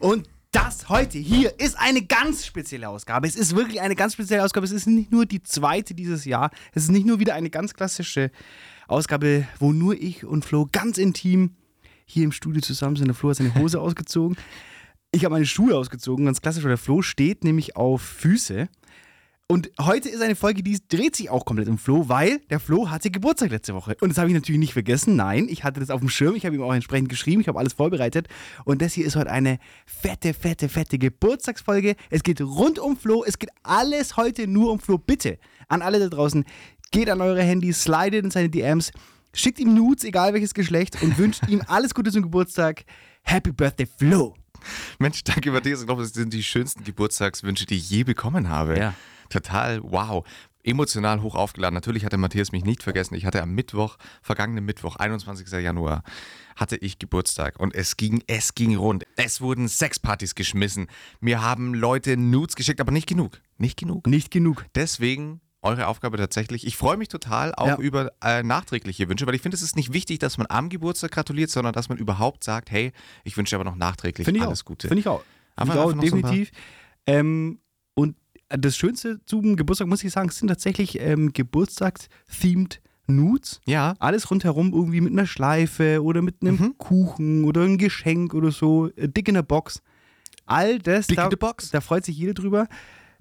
Und das heute hier ist eine ganz spezielle Ausgabe. Es ist wirklich eine ganz spezielle Ausgabe. Es ist nicht nur die zweite dieses Jahr. Es ist nicht nur wieder eine ganz klassische Ausgabe, wo nur ich und Flo ganz intim hier im Studio zusammen sind. Der Flo hat seine Hose ausgezogen. Ich habe meine Schuhe ausgezogen, ganz klassisch, weil der Flo steht nämlich auf Füße. Und heute ist eine Folge, die dreht sich auch komplett um Flo, weil der Flo hatte Geburtstag letzte Woche. Und das habe ich natürlich nicht vergessen. Nein, ich hatte das auf dem Schirm. Ich habe ihm auch entsprechend geschrieben. Ich habe alles vorbereitet. Und das hier ist heute eine fette, fette, fette Geburtstagsfolge. Es geht rund um Flo. Es geht alles heute nur um Flo. Bitte an alle da draußen, geht an eure Handys, slidet in seine DMs, schickt ihm Nudes, egal welches Geschlecht, und wünscht ihm alles Gute zum Geburtstag. Happy Birthday, Flo! Mensch, danke Matthias. Ich glaube, das sind die schönsten Geburtstagswünsche, die ich je bekommen habe. Ja. Total wow. Emotional hoch aufgeladen. Natürlich hatte Matthias mich nicht vergessen. Ich hatte am Mittwoch, vergangenen Mittwoch, 21. Januar, hatte ich Geburtstag und es ging, es ging rund. Es wurden Sexpartys geschmissen. Mir haben Leute Nudes geschickt, aber nicht genug. Nicht genug. Nicht genug. Deswegen eure Aufgabe tatsächlich. Ich freue mich total auch Ja. über äh, nachträgliche Wünsche, weil ich finde, es ist nicht wichtig, dass man am Geburtstag gratuliert, sondern dass man überhaupt sagt, hey, ich wünsche dir aber noch nachträglich Finde ich alles. Gute. Finde ich auch. Finde ich auch, paar- definitiv. ähm, das Schönste zum Geburtstag, muss ich sagen, sind tatsächlich ähm, Geburtstags-themed Nudes. Ja, Alles rundherum irgendwie mit einer Schleife oder mit einem Mhm. Kuchen oder einem Geschenk oder so. äh, Dick in der Box. All das, Dick da, in the Box. da freut sich jeder drüber.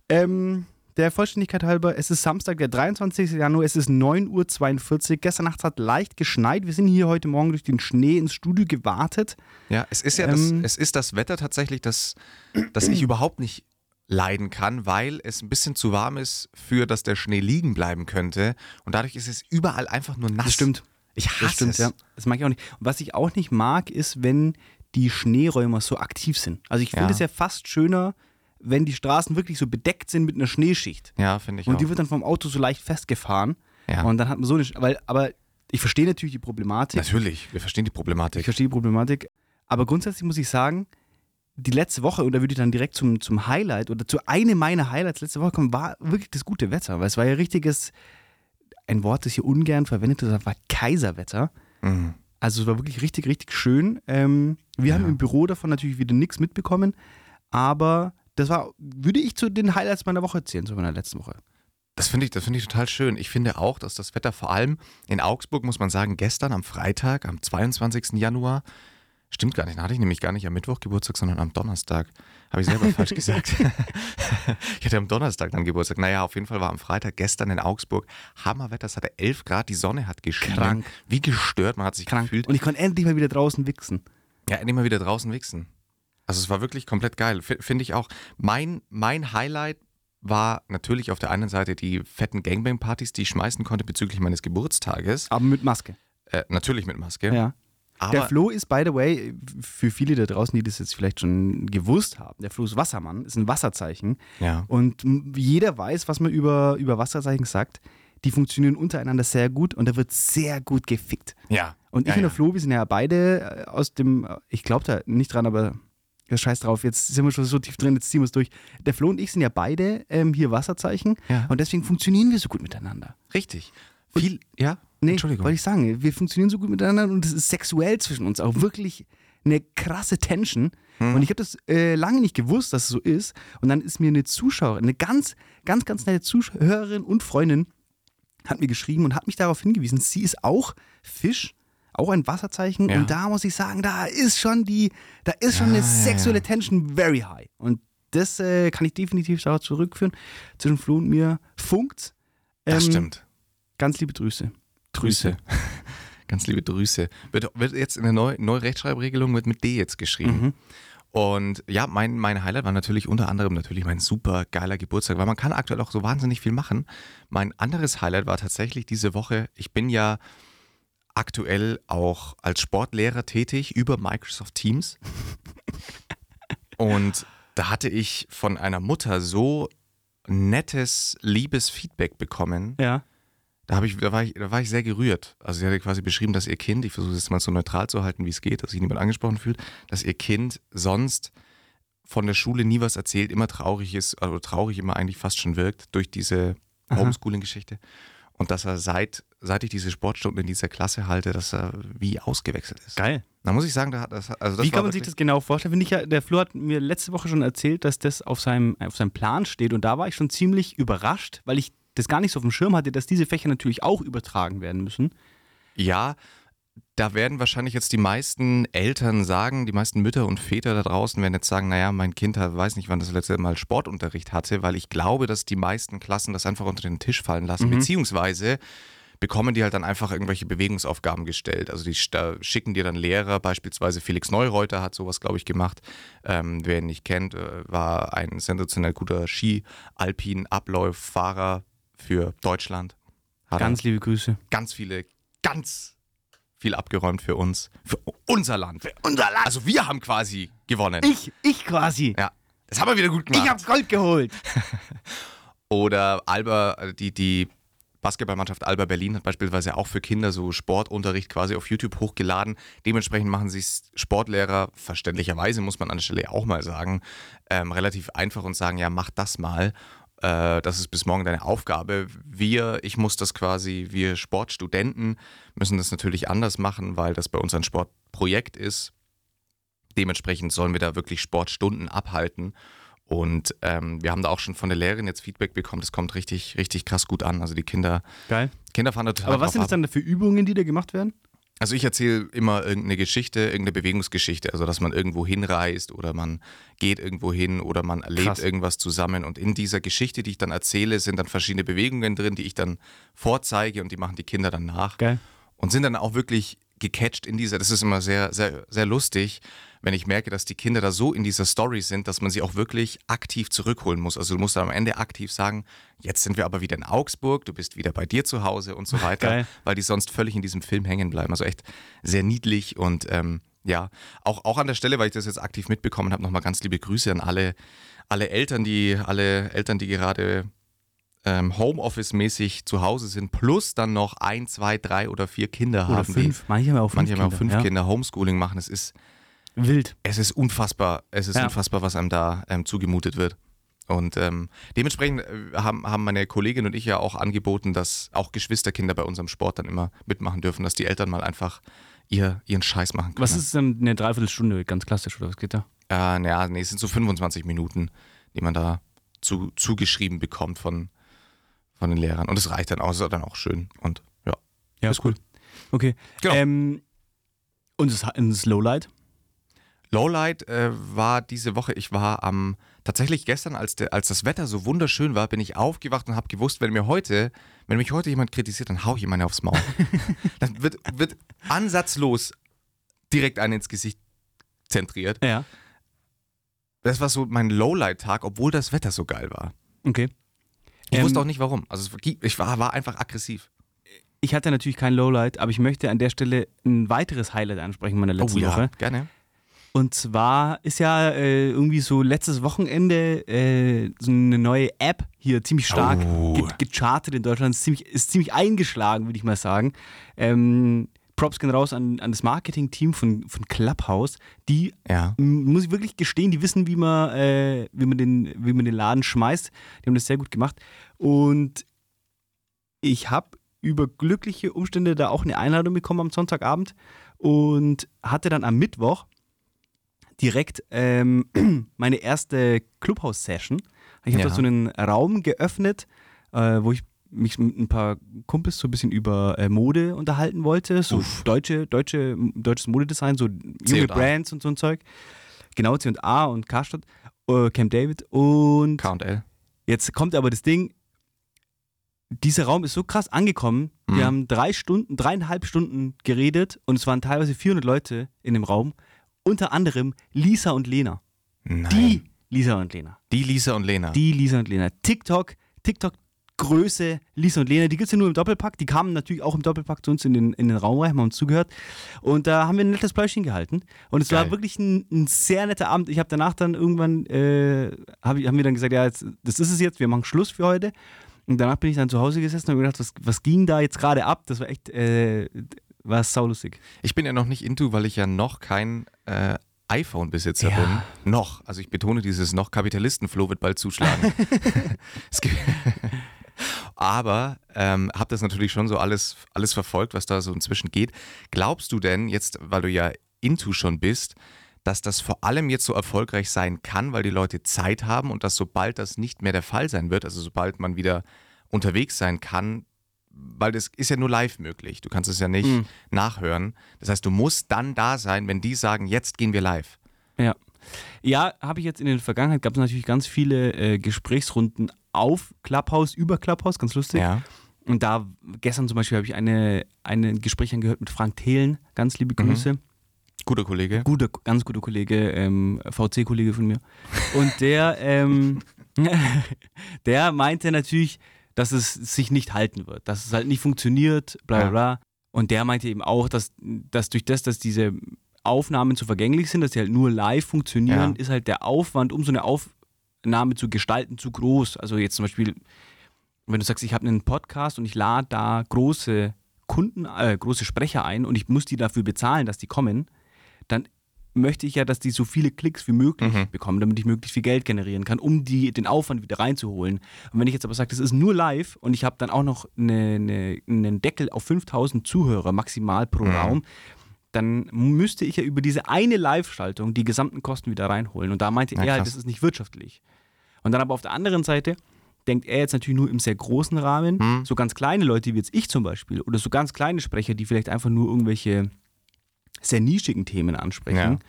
Ähm, der Vollständigkeit halber, es ist Samstag, der 23. Januar, es ist 9.42 Uhr. Gestern Nacht hat leicht geschneit. Wir sind hier heute Morgen durch den Schnee ins Studio gewartet. Ja, es ist ja Ähm. das, es ist das Wetter tatsächlich, das, das ich überhaupt nicht leiden kann, weil es ein bisschen zu warm ist, für dass der Schnee liegen bleiben könnte. Und dadurch ist es überall einfach nur nass. Das stimmt. Ich hasse Das stimmt, es. ja. Das mag ich auch nicht. Und was ich auch nicht mag, ist, wenn die Schneeräumer so aktiv sind. Also ich finde es ja fast schöner, wenn die Straßen wirklich so bedeckt sind mit einer Schneeschicht. Ja, finde ich Und auch. die wird dann vom Auto so leicht festgefahren. Ja. Und dann hat man so eine. Sch- Weil, aber ich verstehe natürlich die Problematik. Natürlich, wir verstehen die Ich Problematik. verstehe die Problematik. Aber grundsätzlich muss ich sagen, die letzte Woche, und da würde ich dann direkt zum, zum Highlight oder zu einem meiner Highlights letzte Woche kommen, war wirklich das gute Wetter. Weil es war ja richtiges, ein Wort, das hier ungern verwendet wird, war Kaiserwetter. Mhm. Also es war wirklich richtig, richtig schön. Ähm, wir haben im Büro davon natürlich wieder nichts mitbekommen, aber das war, würde ich zu den Highlights meiner Woche zählen, zu meiner letzten Woche. Das finde ich, das finde ich total schön. Ich finde auch, dass das Wetter vor allem in Augsburg, muss man sagen, gestern am Freitag, am 22. Januar, stimmt gar nicht, da hatte ich nämlich gar nicht am Mittwoch Geburtstag, sondern am Donnerstag. Habe ich selber falsch gesagt. ich hatte am Donnerstag dann Geburtstag. Naja, auf jeden Fall war am Freitag gestern in Augsburg Hammerwetter, es hatte 11 Grad, die Sonne hat geschienen. Krank. Wie gestört, man hat sich Krank. gefühlt. Und ich konnte endlich mal wieder draußen wichsen. Ja, endlich mal wieder draußen wichsen. Also es war wirklich komplett geil. Finde ich auch. Mein, mein Highlight war natürlich auf der einen Seite die fetten Gangbang-Partys, die ich schmeißen konnte bezüglich meines Geburtstages. Aber mit Maske. Äh, natürlich mit Maske. Ja. Aber der Flo ist, by the way, für viele da draußen, die das jetzt vielleicht schon gewusst haben, der Flo ist Wassermann, ist ein Wasserzeichen. Ja. Und jeder weiß, was man über, über Wasserzeichen sagt. Die funktionieren untereinander sehr gut und da wird sehr gut gefickt. ja. Und ich ja, und der ja. Flo, wir sind ja beide äh, aus dem, äh, ich glaube da nicht dran, aber ja, scheiß drauf, jetzt sind wir schon so tief drin, jetzt ziehen wir es durch. Der Flo und ich sind ja beide ähm, hier Wasserzeichen Ja. und deswegen funktionieren wir so gut miteinander. Richtig. Viel, ja? Nee, Entschuldigung. wollte ich sagen, wir funktionieren so gut miteinander und es ist sexuell zwischen uns auch wirklich eine krasse Tension. Hm. Und ich habe das äh, lange nicht gewusst, dass es so ist. Und dann ist mir eine Zuschauerin, eine ganz, ganz, ganz nette Zuhörerin und Freundin, hat mir geschrieben und hat mich darauf hingewiesen, sie ist auch Fisch, auch ein Wasserzeichen. Ja. Und da muss ich sagen, da ist schon die, da ist schon Ja, eine sexuelle ja. Tension very high. Und das äh, kann ich definitiv darauf zurückführen. Zwischen Flo und mir funkt. das Ähm, stimmt. Ganz liebe Grüße. Drüse. Ganz liebe Drüse. Wird, wird jetzt in der neuen neue Rechtschreibregelung wird mit D jetzt geschrieben. Mhm. Und ja, mein, mein Highlight war natürlich unter anderem natürlich mein super geiler Geburtstag, weil man kann aktuell auch so wahnsinnig viel machen. Mein anderes Highlight war tatsächlich diese Woche, ich bin ja aktuell auch als Sportlehrer tätig über Microsoft Teams. Und da hatte ich von einer Mutter so nettes, liebes Feedback bekommen. Ja. Da, ich, da, war ich, da war ich sehr gerührt. Also sie hatte quasi beschrieben, dass ihr Kind, ich versuche es mal so neutral zu halten, wie es geht, dass sich niemand angesprochen fühlt, dass ihr Kind sonst von der Schule nie was erzählt, immer traurig ist, also traurig immer eigentlich fast schon wirkt durch diese. Homeschooling-Geschichte. Und dass er seit seit ich diese Sportstunden in dieser Klasse halte, dass er wie ausgewechselt ist. Geil. Da muss ich sagen, da hat das, also das Wie kann man sich das genau vorstellen? Finde ich ja, der Flo hat mir letzte Woche schon erzählt, dass das auf seinem, auf seinem Plan steht und da war ich schon ziemlich überrascht, weil ich das gar nicht so auf dem Schirm hatte, dass diese Fächer natürlich auch übertragen werden müssen. Ja, da werden wahrscheinlich jetzt die meisten Eltern sagen, die meisten Mütter und Väter da draußen werden jetzt sagen, naja, mein Kind hat- weiß nicht, wann das letzte Mal Sportunterricht hatte, weil ich glaube, dass die meisten Klassen das einfach unter den Tisch fallen lassen, beziehungsweise bekommen die halt dann einfach irgendwelche Bewegungsaufgaben gestellt. Also die schicken dir dann Lehrer, beispielsweise Felix Neureuter hat sowas, glaube ich, gemacht. Ähm, wer ihn nicht kennt, äh, war ein sensationell guter Ski-Alpin-Abläuffahrer für Deutschland. Hat Ganz liebe Grüße. ganz viele, ganz viel abgeräumt für uns, für unser Land. Für unser Land. Also wir haben quasi gewonnen. Ich, ich quasi. ja, das haben wir wieder gut gemacht. Ich habe Gold geholt. Oder Alba, die, die Basketballmannschaft Alba Berlin hat beispielsweise auch für Kinder so Sportunterricht quasi auf YouTube hochgeladen. Dementsprechend machen sich Sportlehrer, verständlicherweise muss man an der Stelle auch mal sagen, ähm, relativ einfach und sagen, ja, mach das mal. Äh, das ist bis morgen deine Aufgabe. Wir, ich muss das quasi, wir Sportstudenten müssen das natürlich anders machen, weil das bei uns ein Sportprojekt ist. Dementsprechend sollen wir da wirklich Sportstunden abhalten. Und ähm, wir haben da auch schon von der Lehrerin jetzt Feedback bekommen, das kommt richtig, richtig krass gut an. Also die Kinder, Geil. Kinder fahren da total Aber was sind das dann für Übungen, die da gemacht werden? Also ich erzähle immer irgendeine Geschichte, irgendeine Bewegungsgeschichte, also dass man irgendwo hinreist oder man geht irgendwo hin oder man erlebt Krass. irgendwas zusammen. Und in dieser Geschichte, die ich dann erzähle, sind dann verschiedene Bewegungen drin, die ich dann vorzeige und die machen die Kinder dann nach. Geil. Und sind dann auch wirklich gecatcht in dieser, das ist immer sehr, sehr, sehr lustig, wenn ich merke, dass die Kinder da so in dieser Story sind, dass man sie auch wirklich aktiv zurückholen muss. Also du musst dann am Ende aktiv sagen, jetzt sind wir aber wieder in Augsburg, du bist wieder bei dir zu Hause und so weiter, Geil. weil die sonst völlig in diesem Film hängen bleiben. Also echt sehr niedlich und ähm, ja, auch, auch an der Stelle, weil ich das jetzt aktiv mitbekommen habe, nochmal ganz liebe Grüße an alle, alle Eltern, die, alle Eltern, die gerade ähm, Homeoffice-mäßig zu Hause sind, plus dann noch ein, zwei, drei oder vier Kinder Oder haben, fünf. Manche haben auch die fünf manche haben auch Kinder. fünf ja. Kinder Homeschooling machen. Es ist, Wild. es ist unfassbar, es ist Ja. unfassbar, was einem da ähm, zugemutet wird. Und ähm, dementsprechend äh, haben, haben meine Kollegin und ich ja auch angeboten, dass auch Geschwisterkinder bei unserem Sport dann immer mitmachen dürfen, dass die Eltern mal einfach ihr, ihren Scheiß machen können. Was ist dann eine Dreiviertelstunde, ganz klassisch, oder was geht da? Äh, naja, nee, es sind so 25 Minuten, die man da zu, zugeschrieben bekommt von, von den Lehrern. Und es reicht dann auch, ist dann auch schön. Und ja, Ja, ist cool. Okay. Genau. Ähm, und das, das Lowlight? Lowlight äh, war diese Woche, ich war am, tatsächlich gestern, als, der, als das Wetter so wunderschön war, bin ich aufgewacht und habe gewusst, wenn mir heute, wenn mich heute jemand kritisiert, dann hau ich ihm eine aufs Maul. dann wird, wird ansatzlos direkt einen ins Gesicht zentriert. Ja. Das war so mein Lowlight-Tag, obwohl das Wetter so geil war. Okay. Ich Ähm, wusste auch nicht warum. Also es, ich war, war einfach aggressiv. Ich hatte natürlich kein Lowlight, aber ich möchte an der Stelle ein weiteres Highlight ansprechen meiner letzten Woche. gerne. Und zwar ist ja äh, irgendwie so letztes Wochenende äh, so eine neue App hier ziemlich stark Oh. ge gechartet in Deutschland. Ist ziemlich, ist ziemlich eingeschlagen, würde ich mal sagen. Ähm, Props gehen raus an, an das Marketing-Team von, von Clubhouse. Die, Ja. muss ich wirklich gestehen, die wissen, wie man, äh, wie, man den, wie man den Laden schmeißt. Die haben das sehr gut gemacht. Und ich habe über glückliche Umstände da auch eine Einladung bekommen am Sonntagabend und hatte dann am Mittwoch direkt ähm, meine erste Clubhouse-Session. Ich habe Ja. da so einen Raum geöffnet, äh, wo ich mich mit ein paar Kumpels so ein bisschen über äh, Mode unterhalten wollte, so Uff. deutsche, deutsche, deutsches Modedesign, so junge. Brands und so ein Zeug. Genau, C&A und Karstadt, äh, Camp David und KL. Jetzt kommt aber das Ding, dieser Raum ist so krass angekommen. Wir Mhm. haben drei Stunden, dreieinhalb Stunden geredet und es waren teilweise 400 Leute in dem Raum. Unter anderem Lisa und Lena. Nein. Die Lisa und Lena. Die Lisa und Lena. Die Lisa und Lena. TikTok, TikTok Größe, Lisa und Lena, die gibt es ja nur im Doppelpack. Die kamen natürlich auch im Doppelpack zu uns in den, in den Raum rein, haben uns zugehört. Und da haben wir ein nettes Pläuschchen gehalten. Und es war Geil. wirklich ein, ein sehr netter Abend. Ich habe danach dann irgendwann, äh, hab, haben wir dann gesagt, ja, jetzt, das ist es jetzt, wir machen Schluss für heute. Und danach bin ich dann zu Hause gesessen und habe gedacht, was, was ging da jetzt gerade ab? Das war echt, äh, war saulustig. Ich bin ja noch nicht into, weil ich ja noch kein äh, iPhone-Besitzer Ja. bin. Noch. Also ich betone dieses noch. Kapitalistenfloh wird bald zuschlagen. es gibt aber ähm, habe das natürlich schon so alles, alles verfolgt, was da so inzwischen geht. Glaubst du denn, jetzt, weil du ja into schon bist, dass das vor allem jetzt so erfolgreich sein kann, weil die Leute Zeit haben und dass sobald das nicht mehr der Fall sein wird, also sobald man wieder unterwegs sein kann, weil das ist ja nur live möglich. Du kannst es ja nicht Mhm. nachhören. Das heißt, du musst dann da sein, wenn die sagen, jetzt gehen wir live. Ja. Ja, habe ich jetzt in der Vergangenheit, gab es natürlich ganz viele äh, Gesprächsrunden auf Clubhouse, über Clubhouse, ganz lustig. Ja. Und da, gestern zum Beispiel, habe ich eine, eine Gespräch angehört mit Frank Thelen, ganz liebe Grüße. Guter Kollege. Guter, ganz guter Kollege, ähm, VC-Kollege von mir. Und der, ähm, der meinte natürlich, dass es sich nicht halten wird, dass es halt nicht funktioniert, bla bla Ja. bla. Und der meinte eben auch, dass, dass durch das, dass diese Aufnahmen zu vergänglich sind, dass sie halt nur live funktionieren, Ja. ist halt der Aufwand, um so eine Aufnahme zu gestalten, zu groß. Also jetzt zum Beispiel, wenn du sagst, ich habe einen Podcast und ich lade da große Kunden, äh, große Sprecher ein und ich muss die dafür bezahlen, dass die kommen, dann möchte ich ja, dass die so viele Klicks wie möglich Mhm. bekommen, damit ich möglichst viel Geld generieren kann, um die, den Aufwand wieder reinzuholen. Und wenn ich jetzt aber sage, das ist nur live und ich habe dann auch noch eine, eine, einen Deckel auf 5000 Zuhörer maximal pro Mhm. Raum, dann müsste ich ja über diese eine Live-Schaltung die gesamten Kosten wieder reinholen. Und da meinte Na, er, halt, das ist nicht wirtschaftlich. Und dann aber auf der anderen Seite denkt er jetzt natürlich nur im sehr großen Rahmen. Hm. So ganz kleine Leute wie jetzt ich zum Beispiel oder so ganz kleine Sprecher, die vielleicht einfach nur irgendwelche sehr nischigen Themen ansprechen. Ja.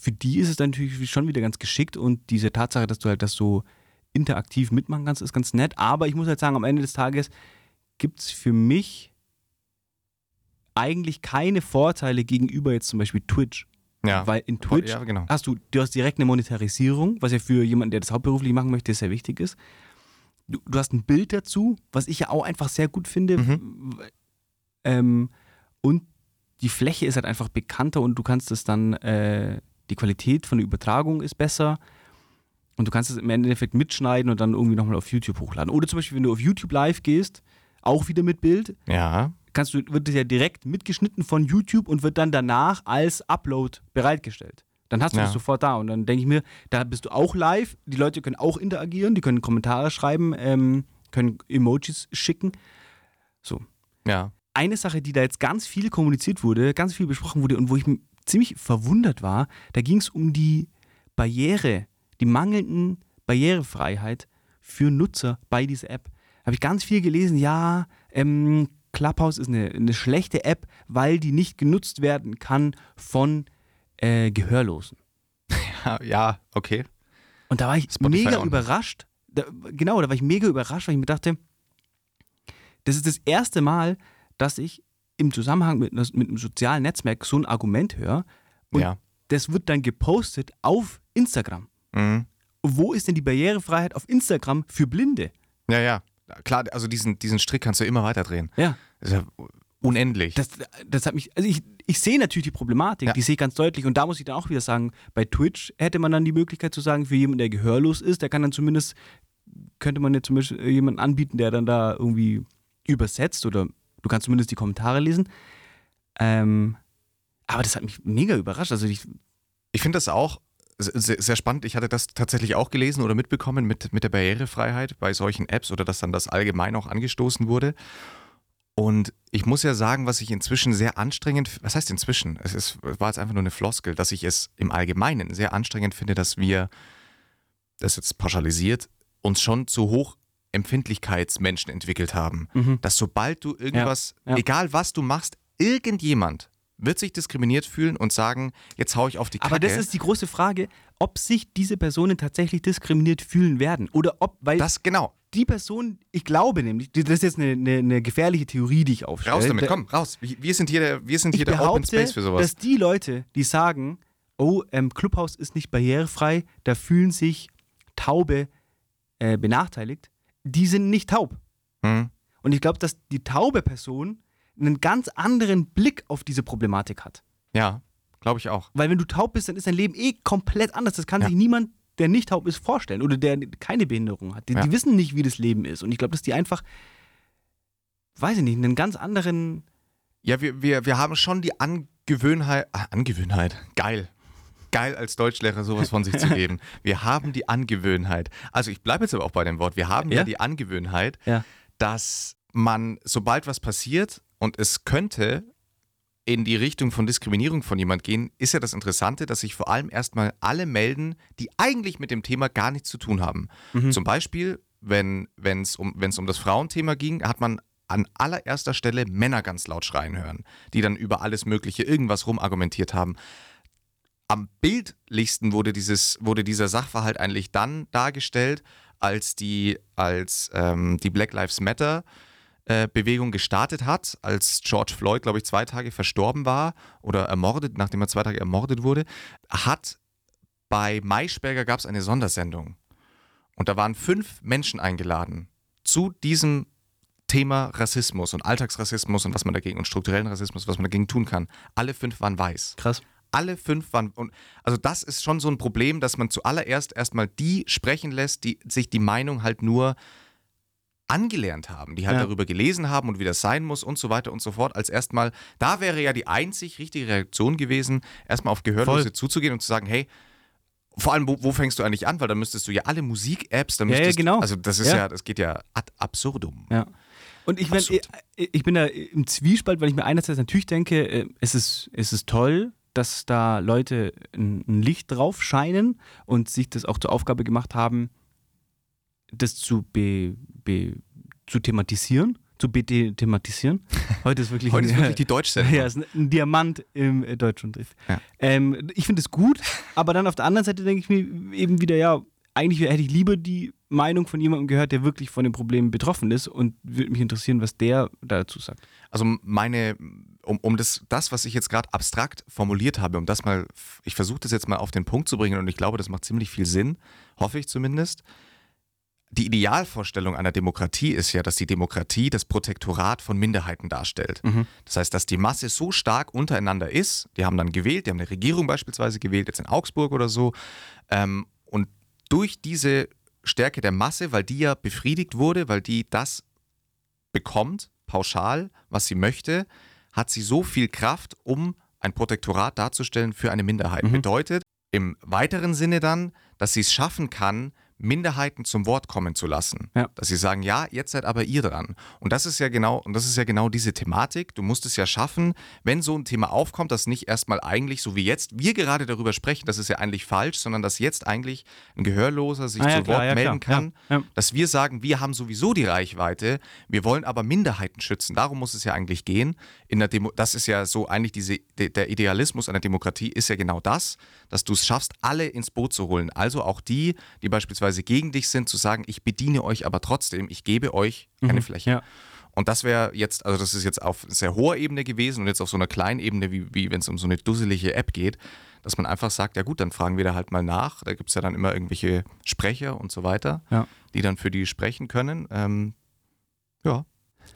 Für die ist es dann natürlich schon wieder ganz geschickt und diese Tatsache, dass du halt das so interaktiv mitmachen kannst, ist ganz nett. Aber ich muss halt sagen, am Ende des Tages gibt es für mich eigentlich keine Vorteile gegenüber jetzt zum Beispiel Twitch. Ja. Weil in Twitch ja, genau. hast du, du hast direkt eine Monetarisierung, was ja für jemanden, der das hauptberuflich machen möchte, sehr wichtig ist. Du, du hast ein Bild dazu, was ich ja auch einfach sehr gut finde. Mhm. Ähm, und die Fläche ist halt einfach bekannter und du kannst es dann, äh, die Qualität von der Übertragung ist besser. Und du kannst es im Endeffekt mitschneiden und dann irgendwie nochmal auf YouTube hochladen. Oder zum Beispiel, wenn du auf YouTube live gehst, auch wieder mit Bild, Ja. Kannst du, wird es ja direkt mitgeschnitten von YouTube und wird dann danach als Upload bereitgestellt. Dann hast du Ja. das sofort da. Und dann denke ich mir, da bist du auch live. Die Leute können auch interagieren, die können Kommentare schreiben, ähm, können Emojis schicken. So. Ja. Eine Sache, die da jetzt ganz viel kommuniziert wurde, ganz viel besprochen wurde und wo ich ziemlich verwundert war, da ging es um die Barriere, die mangelnden Barrierefreiheit für Nutzer bei dieser App. Habe ich ganz viel gelesen, ja, ähm, Clubhouse ist eine, eine schlechte App, weil die nicht genutzt werden kann von äh, Gehörlosen. Ja, okay. Und da war ich Spotify mega überrascht. Da, genau, da war ich mega überrascht, weil ich mir dachte, das ist das erste Mal, dass ich im Zusammenhang mit, mit einem sozialen Netzwerk so ein Argument höre. Und ja. das wird dann gepostet auf Instagram. Mhm. Wo ist denn die Barrierefreiheit auf Instagram für Blinde? Ja, ja. Klar, also diesen, diesen Strick kannst du immer weiter drehen. Ja, Das ist ja unendlich. das, das hat mich, also ich, ich sehe natürlich die Problematik, Ja. die sehe ich ganz deutlich. Und da muss ich dann auch wieder sagen, bei Twitch hätte man dann die Möglichkeit zu sagen, für jemanden, der gehörlos ist, der kann dann zumindest, könnte man jetzt zum Beispiel jemanden anbieten, der dann da irgendwie übersetzt oder du kannst zumindest die Kommentare lesen. Ähm, aber das hat mich mega überrascht. Also ich, Ich finde das auch sehr, sehr spannend. Ich hatte das tatsächlich auch gelesen oder mitbekommen mit, mit der Barrierefreiheit bei solchen Apps oder dass dann das allgemein auch angestoßen wurde. Und ich muss ja sagen, was ich inzwischen sehr anstrengend, was heißt inzwischen? Es ist, war jetzt einfach nur eine Floskel, dass ich es im Allgemeinen sehr anstrengend finde, dass wir, das jetzt pauschalisiert, uns schon zu hoch Empfindlichkeitsmenschen entwickelt haben. mhm. Dass sobald du irgendwas, ja. egal was du machst, irgendjemand wird sich diskriminiert fühlen und sagen, jetzt hau ich auf die Kacke. Aber das ist die große Frage, ob sich diese Personen tatsächlich diskriminiert fühlen werden. Oder ob, weil das genau. die Person, ich glaube nämlich, das ist jetzt eine, eine, eine gefährliche Theorie, die ich aufstelle. Raus damit, Da- komm, raus. Wir sind hier der, wir sind Ich hier der Open Space für sowas. dass die Leute, die sagen, oh, ähm, Clubhouse ist nicht barrierefrei, da fühlen sich Taube äh, benachteiligt, die sind nicht taub. Hm? Und ich glaube, dass die taube Person einen ganz anderen Blick auf diese Problematik hat. Ja, glaube ich auch. Weil wenn du taub bist, dann ist dein Leben eh komplett anders. Das kann Ja. sich niemand, der nicht taub ist, vorstellen oder der keine Behinderung hat. Die, Ja. die wissen nicht, wie das Leben ist. Und ich glaube, dass die einfach, weiß ich nicht, einen ganz anderen. Ja, wir, wir, wir haben schon die Angewöhnheit, ah, Angewöhnheit, geil. Geil als Deutschlehrer sowas von sich zu geben. Wir haben die Angewöhnheit. Also ich bleibe jetzt aber auch bei dem Wort. Wir haben ja, Ja? die Angewöhnheit, dass man, sobald was passiert und es könnte in die Richtung von Diskriminierung von jemand gehen, ist ja das Interessante, dass sich vor allem erstmal alle melden, die eigentlich mit dem Thema gar nichts zu tun haben. Zum Beispiel, wenn es um, wenn's um das Frauenthema ging, hat man an allererster Stelle Männer ganz laut schreien hören, die dann über alles Mögliche irgendwas rumargumentiert haben. Am bildlichsten wurde, dieses, wurde dieser Sachverhalt eigentlich dann dargestellt, als die, als, ähm, die Black Lives Matter äh, Bewegung gestartet hat, als George Floyd, glaube ich, zwei Tage verstorben war oder ermordet, nachdem er zwei Tage ermordet wurde, hat bei Maischberger gab es eine Sondersendung. Und da waren fünf Menschen eingeladen zu diesem Thema Rassismus und Alltagsrassismus und was man dagegen und strukturellen Rassismus, was man dagegen tun kann. Alle fünf waren weiß. Krass. Alle fünf waren. Und also das ist schon so ein Problem, dass man zuallererst erstmal die sprechen lässt, die sich die Meinung halt nur angelernt haben, die halt Ja. darüber gelesen haben und wie das sein muss und so weiter und so fort, als erstmal, da wäre ja die einzig richtige Reaktion gewesen, erstmal auf Gehörlose Voll. zuzugehen und zu sagen, hey, vor allem, wo, wo fängst du eigentlich an? Weil dann müsstest du ja alle Musik-Apps, dann Ja, ja, müsstest genau. also das ist Ja. ja. das geht ja ad absurdum. Ja. Und ich, mein, ich, Absurd. ich bin da im Zwiespalt, weil ich mir einerseits natürlich denke, äh, es ist, es ist toll, dass da Leute ein, ein Licht drauf scheinen und sich das auch zur Aufgabe gemacht haben, das zu, be, be, zu thematisieren, zu be thematisieren. Heute ist wirklich Heute ist ein, wirklich die Deutschsendung. ja, ist ein- ein Diamant im äh, Deutschunterricht. Ja. Ähm, ich finde es gut, aber dann auf der anderen Seite denke ich mir eben wieder, ja, eigentlich hätte ich lieber die Meinung von jemandem gehört, der wirklich von den Problemen betroffen ist und würde mich interessieren, was der dazu sagt. Also meine, um, um das, das, was ich jetzt gerade abstrakt formuliert habe, um das mal, ich versuche das jetzt mal auf den Punkt zu bringen und ich glaube, das macht ziemlich viel Sinn, hoffe ich zumindest. Die Idealvorstellung einer Demokratie ist ja, dass die Demokratie das Protektorat von Minderheiten darstellt. Das heißt, dass die Masse so stark untereinander ist, die haben dann gewählt, die haben eine Regierung beispielsweise gewählt, jetzt in Augsburg oder so, ähm, und durch diese Stärke der Masse, weil die ja befriedigt wurde, weil die das bekommt, pauschal, was sie möchte, hat sie so viel Kraft, um ein Protektorat darzustellen für eine Minderheit. Bedeutet im weiteren Sinne dann, dass sie es schaffen kann, Minderheiten zum Wort kommen zu lassen. Ja. Dass sie sagen, ja, jetzt seid aber ihr dran. Und das ist ja genau, und das ist ja genau diese Thematik. Du musst es ja schaffen, wenn so ein Thema aufkommt, dass nicht erstmal eigentlich, so wie jetzt, wir gerade darüber sprechen, das ist ja eigentlich falsch, sondern dass jetzt eigentlich ein Gehörloser sich Ah, ja, zu klar, Wort ja, melden kann, dass wir sagen, wir haben sowieso die Reichweite, wir wollen aber Minderheiten schützen. Darum muss es ja eigentlich gehen. In der Demo das ist ja so eigentlich diese, de, der Idealismus einer Demokratie ist ja genau das, dass du es schaffst, alle ins Boot zu holen. Also auch die, die beispielsweise gegen dich sind, zu sagen, ich bediene euch aber trotzdem, ich gebe euch Fläche. Mhm. Ja. Und das wäre jetzt, also das ist jetzt auf sehr hoher Ebene gewesen und jetzt auf so einer kleinen Ebene, wie, wie wenn es um so eine dusselige App geht, dass man einfach sagt, ja gut, dann fragen wir da halt mal nach. Da gibt es ja dann immer irgendwelche Sprecher und so weiter, Ja. die dann für die sprechen können. Ähm, ja,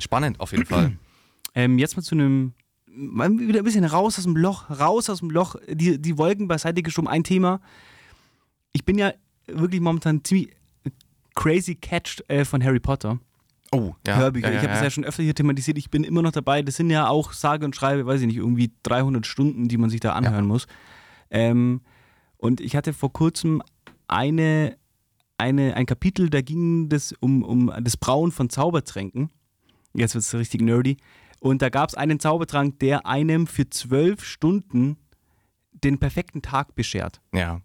spannend auf jeden Fall. Ähm, jetzt mal zu einem, mal wieder ein bisschen raus aus dem Loch, raus aus dem Loch, die, die Wolken beiseite geschoben, ein Thema. Ich bin ja wirklich momentan ziemlich crazy catched äh, von Harry Potter. Oh, ja. Hörbücher. ja, ich habe es ja schon öfter hier thematisiert. Ich bin immer noch dabei. Das sind ja auch sage und schreibe, weiß ich nicht, irgendwie 300 Stunden, die man sich da anhören muss. Ähm, und ich hatte vor kurzem eine, eine, ein Kapitel, da ging das um, um das Brauen von Zaubertränken. Jetzt wird es richtig nerdy. Und da gab es einen Zaubertrank, der einem für zwölf Stunden den perfekten Tag beschert Ja.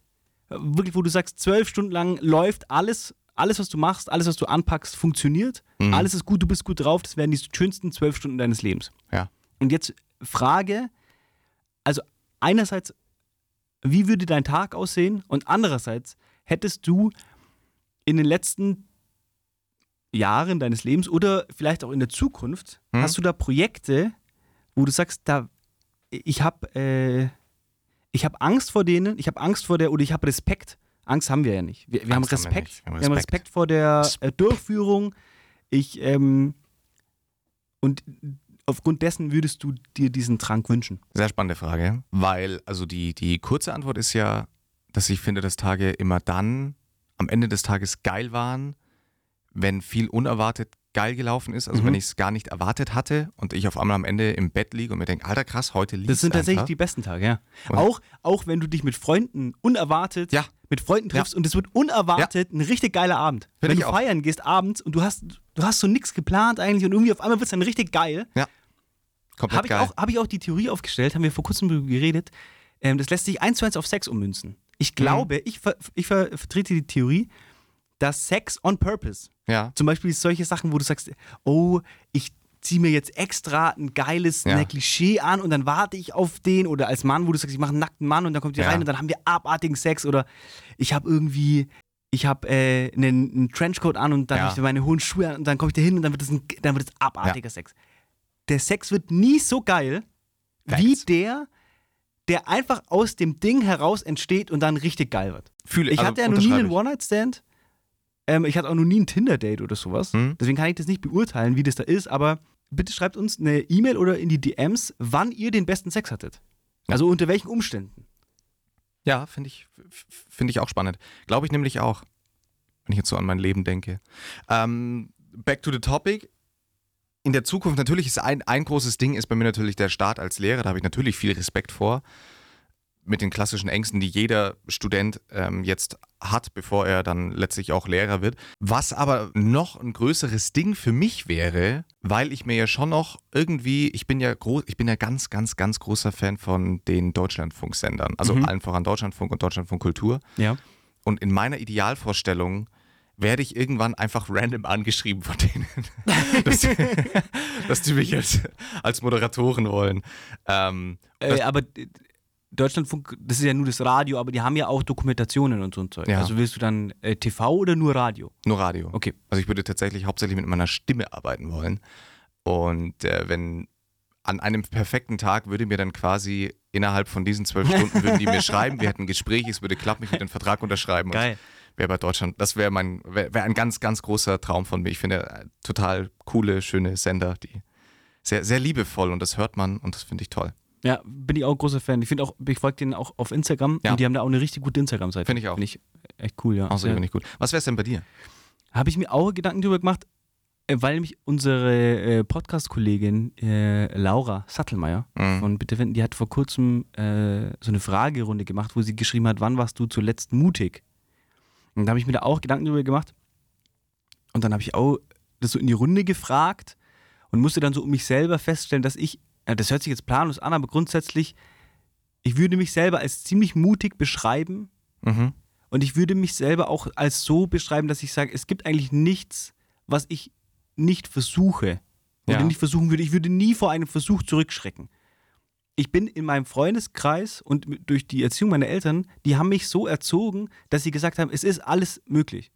Wirklich, wo du sagst, zwölf Stunden lang läuft alles, alles, was du machst, alles, was du anpackst, funktioniert. Alles ist gut, du bist gut drauf. Das werden die schönsten zwölf Stunden deines Lebens. Ja. Und jetzt Frage, also einerseits, wie würde dein Tag aussehen? Und andererseits, hättest du in den letzten Jahren deines Lebens oder vielleicht auch in der Zukunft, Hm? hast du da Projekte, wo du sagst, da, ich habe äh, ich habe Angst vor denen, ich habe Angst vor der, oder ich habe Respekt. Angst haben wir ja nicht. Wir, wir haben Angst haben wir Respekt. nicht. Wir haben Respekt vor der äh, Durchführung. Ich, ähm, und aufgrund dessen würdest du dir diesen Trank wünschen. Sehr spannende Frage, weil also die, die kurze Antwort ist ja, dass ich finde, dass Tage immer dann am Ende des Tages geil waren, wenn viel unerwartet geil gelaufen ist, also Mhm. wenn ich es gar nicht erwartet hatte und ich auf einmal am Ende im Bett liege und mir denke, alter krass, heute liegt Das sind tatsächlich einfach. die besten Tage, ja. Und- Auch, auch wenn du dich mit Freunden unerwartet Ja. mit Freunden triffst und es wird unerwartet ein richtig geiler Abend. Find Wenn du auch. feiern gehst abends und du hast, du hast so nichts geplant eigentlich und irgendwie auf einmal wird es dann richtig geil. Komplett Habe ich, geil. auch- hab ich auch die Theorie aufgestellt, haben wir vor kurzem darüber geredet. Ähm, das lässt sich eins zu eins auf Sex ummünzen. Mhm. Ich glaube, ich, ver, ich ver, vertrete die Theorie, dass Sex on purpose, ja. zum Beispiel solche Sachen, wo du sagst, oh, ich ziehe mir jetzt extra ein geiles Ja. Negligé an und dann warte ich auf den oder als Mann, wo du sagst, ich mache einen nackten Mann und dann kommt ihr Ja. rein und dann haben wir abartigen Sex oder ich habe irgendwie ich habe äh, einen, einen Trenchcoat an und dann Ja. habe ich meine hohen Schuhe an und dann komme ich da hin und dann wird es ein, dann wird es abartiger Sex. Der Sex wird nie so geil wie Facts. der, der einfach aus dem Ding heraus entsteht und dann richtig geil wird. Fühle Ich also hatte ja noch nie einen ich. One-Night-Stand. Ähm, ich hatte auch noch nie ein Tinder-Date oder sowas. Hm? Deswegen kann ich das nicht beurteilen, wie das da ist. Aber bitte schreibt uns eine E-Mail oder in die DMs, wann ihr den besten Sex hattet. Ja. Also unter welchen Umständen. Ja, finde ich, f- finde ich auch spannend. Glaube ich nämlich auch, wenn ich jetzt so an mein Leben denke. Ähm, back to the topic. In der Zukunft natürlich ist ein, ein großes Ding ist bei mir natürlich der Start als Lehrer. Da habe ich natürlich viel Respekt vor. Mit den klassischen Ängsten, die jeder Student ähm, jetzt hat, bevor er dann letztlich auch Lehrer wird. Was aber noch ein größeres Ding für mich wäre, weil ich mir ja schon noch irgendwie, ich bin ja groß, ich bin ja ganz, ganz, ganz großer Fan von den Deutschlandfunksendern. Also Mhm. allen voran Deutschlandfunk und Deutschlandfunk Kultur. Ja. Und in meiner Idealvorstellung werde ich irgendwann einfach random angeschrieben von denen, dass, dass die mich als, als Moderatoren wollen. Ähm, Äh, aber Deutschlandfunk, das ist ja nur das Radio, aber die haben ja auch Dokumentationen und so ein Zeug. Ja. Also willst du dann äh, TV oder nur Radio? nur Radio. Okay. Also ich würde tatsächlich hauptsächlich mit meiner Stimme arbeiten wollen. Und äh, wenn an einem perfekten Tag würde mir dann quasi innerhalb von diesen zwölf Stunden würden die mir schreiben, wir hätten ein Gespräch, es würde klappen, ich würde den Vertrag unterschreiben. Geil. Wäre bei Deutschland, das wäre mein, wäre wär ein ganz, ganz großer Traum von mir. Ich finde äh, total coole, schöne Sender, die sehr, sehr liebevoll und das hört man und das finde ich toll. Ja, bin ich auch ein großer Fan. Ich finde auch, ich folge denen auch auf Instagram Ja. und die haben da auch eine richtig gute Instagram-Seite. Finde ich auch. Finde ich echt cool, ja. Außer ja. finde ich gut. Was wäre es denn bei dir? Habe ich mir auch Gedanken darüber gemacht, äh, weil nämlich unsere äh, Podcast-Kollegin äh, Laura Sattelmeier Mhm. von Bitte Wenden, die hat vor kurzem äh, so eine Fragerunde gemacht, wo sie geschrieben hat, wann warst du zuletzt mutig? Und da habe ich mir da auch Gedanken darüber gemacht. Und dann habe ich auch das so in die Runde gefragt und musste dann so um mich selber feststellen, dass ich, das hört sich jetzt planlos an, aber grundsätzlich, ich würde mich selber als ziemlich mutig beschreiben, Mhm. und ich würde mich selber auch als so beschreiben, dass ich sage, es gibt eigentlich nichts, was ich nicht versuche oder Ja. nicht versuchen würde. Ich würde nie vor einem Versuch zurückschrecken. Ich bin in meinem Freundeskreis und durch die Erziehung meiner Eltern, die haben mich so erzogen, dass sie gesagt haben, es ist alles möglich.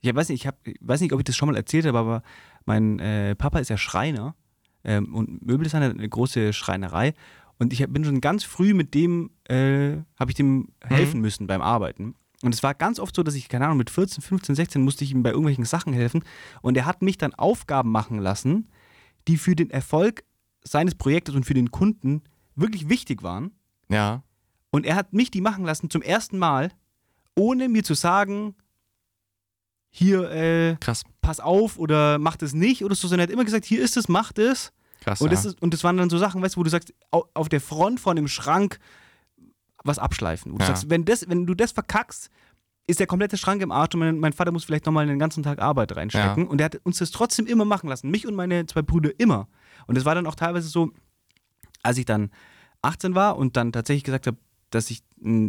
Ich weiß nicht, ich, hab, ich weiß nicht, ob ich das schon mal erzählt habe, aber mein äh, Papa ist ja Schreiner ähm, und Möbeldesigner eine große Schreinerei. Und ich bin schon ganz früh mit dem, äh, habe ich dem helfen müssen beim Arbeiten. Und es war ganz oft so, dass ich, keine Ahnung, mit 14, 15, 16 musste ich ihm bei irgendwelchen Sachen helfen. Und er hat mich dann Aufgaben machen lassen, die für den Erfolg seines Projektes und für den Kunden wirklich wichtig waren. Ja. Und er hat mich die machen lassen zum ersten Mal, ohne mir zu sagen, hier, äh, Krass. pass auf oder mach das nicht oder so, sondern er hat immer gesagt, hier ist es, mach das. Krass. Und, ja. das ist, und das waren dann so Sachen, weißt du, wo du sagst, au- auf der Front von dem Schrank was abschleifen. Wo du Ja. sagst, wenn, das, wenn du das verkackst, ist der komplette Schrank im Arsch und mein, mein Vater muss vielleicht nochmal den ganzen Tag Arbeit reinstecken. Und er hat uns das trotzdem immer machen lassen. Mich und meine zwei Brüder immer. Und es war dann auch teilweise so, als ich dann 18 war und dann tatsächlich gesagt habe, dass ich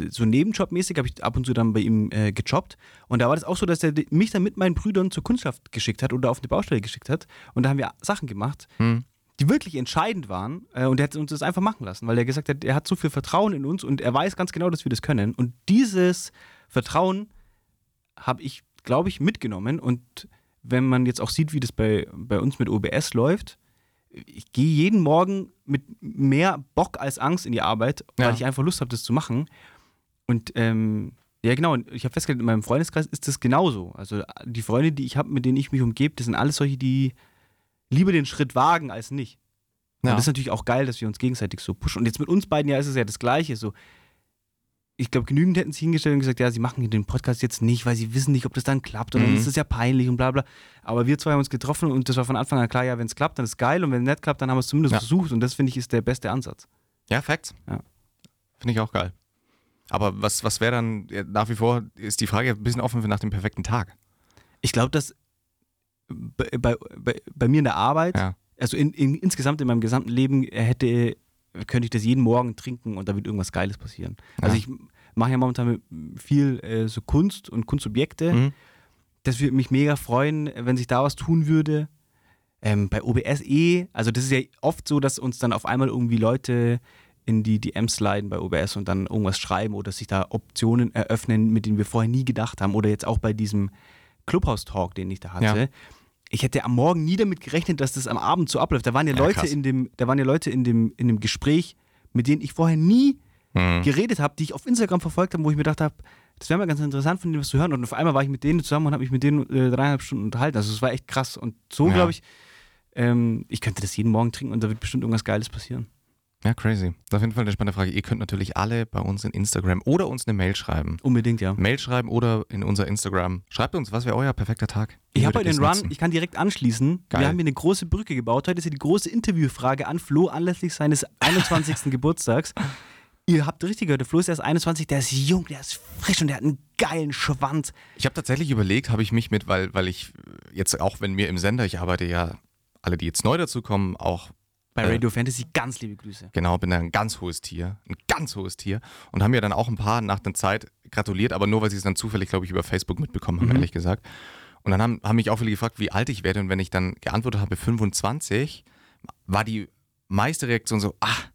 so nebenjobmäßig habe ich ab und zu dann bei ihm äh, gejobbt. Und da war das auch so, dass er mich dann mit meinen Brüdern zur Kundschaft geschickt hat oder auf eine Baustelle geschickt hat. Und da haben wir Sachen gemacht, Hm. die wirklich entscheidend waren. Äh, und er hat uns das einfach machen lassen, weil er gesagt hat, er hat so viel Vertrauen in uns und er weiß ganz genau, dass wir das können. Und dieses Vertrauen habe ich, glaube ich, mitgenommen. Und wenn man jetzt auch sieht, wie das bei, bei uns mit OBS läuft, ich gehe jeden Morgen mit mehr Bock als Angst in die Arbeit, weil Ja. ich einfach Lust habe, das zu machen. Und ähm, ja, genau, und ich habe festgestellt, in meinem Freundeskreis ist das genauso. Also die Freunde, die ich habe, mit denen ich mich umgebe, das sind alles solche, die lieber den Schritt wagen als nicht. Ja. Und das ist natürlich auch geil, dass wir uns gegenseitig so pushen. Und jetzt mit uns beiden ja ist es ja das Gleiche. So, ich glaube, genügend hätten sich hingestellt und gesagt, ja, sie machen den Podcast jetzt nicht, weil sie wissen nicht, ob das dann klappt. Und dann Mhm. ist es ja peinlich und bla bla. Aber wir zwei haben uns getroffen und das war von Anfang an klar, ja, wenn es klappt, dann ist geil. Und wenn es nicht klappt, dann haben wir es zumindest Ja. versucht. Und das finde ich ist der beste Ansatz. Ja, Facts. Ja. Finde ich auch geil. Aber was, was wäre dann, ja, nach wie vor ist die Frage ein bisschen offen für nach dem perfekten Tag. Ich glaube, dass bei, bei, bei, mir in der Arbeit, also in, in, insgesamt in meinem gesamten Leben hätte, könnte ich das jeden Morgen trinken und da wird irgendwas Geiles passieren. Also Ja. ich mache ja momentan viel äh, so Kunst und Kunstobjekte. Mhm. Das würde mich mega freuen, wenn sich da was tun würde. Ähm, bei OBS eh, also das ist ja oft so, dass uns dann auf einmal irgendwie Leute in die DMs sliden bei OBS und dann irgendwas schreiben oder sich da Optionen eröffnen, mit denen wir vorher nie gedacht haben. Oder jetzt auch bei diesem Clubhouse-Talk, den ich da hatte. Ja. Ich hätte am Morgen nie damit gerechnet, dass das am Abend so abläuft. Da waren ja, Ja, Leute krass. in dem, da waren ja Leute in dem, in dem Gespräch, mit denen ich vorher nie Mhm. geredet habe, die ich auf Instagram verfolgt habe, wo ich mir gedacht habe, das wäre mal ganz interessant von denen was zu hören. Und auf einmal war ich mit denen zusammen und habe mich mit denen äh, dreieinhalb Stunden unterhalten. Also es war echt krass. Und so Ja. glaube ich, ähm, ich könnte das jeden Morgen trinken und da wird bestimmt irgendwas Geiles passieren. Ja, crazy. Das ist auf jeden Fall eine spannende Frage. Ihr könnt natürlich alle bei uns in Instagram oder uns eine Mail schreiben. Unbedingt, ja. Mail schreiben oder in unser Instagram. Schreibt uns, was wäre euer perfekter Tag? Ich habe heute den Run, nutzen? ich kann direkt anschließen. Geil. Wir haben hier eine große Brücke gebaut. Heute ist ja die große Interviewfrage an Flo anlässlich seines 21. Geburtstags. Ihr habt richtig gehört, der Flo ist erst 21, der ist jung, der ist frisch und der hat einen geilen Schwanz. Ich habe tatsächlich überlegt, habe ich mich mit, weil, weil ich jetzt auch, wenn wir im Sender, ich arbeite ja, alle, die jetzt neu dazukommen, auch Bei Äh. Radio Fantasy ganz liebe Grüße. Genau, bin ein ganz hohes Tier. Ein ganz hohes Tier. Und haben mir dann auch ein paar nach der Zeit gratuliert, aber nur, weil sie es dann zufällig, glaube ich, über Facebook mitbekommen haben, Mhm. ehrlich gesagt. Und dann haben, haben mich auch viele gefragt, wie alt ich werde. Und wenn ich dann geantwortet habe, 25, war die meiste Reaktion so, ach,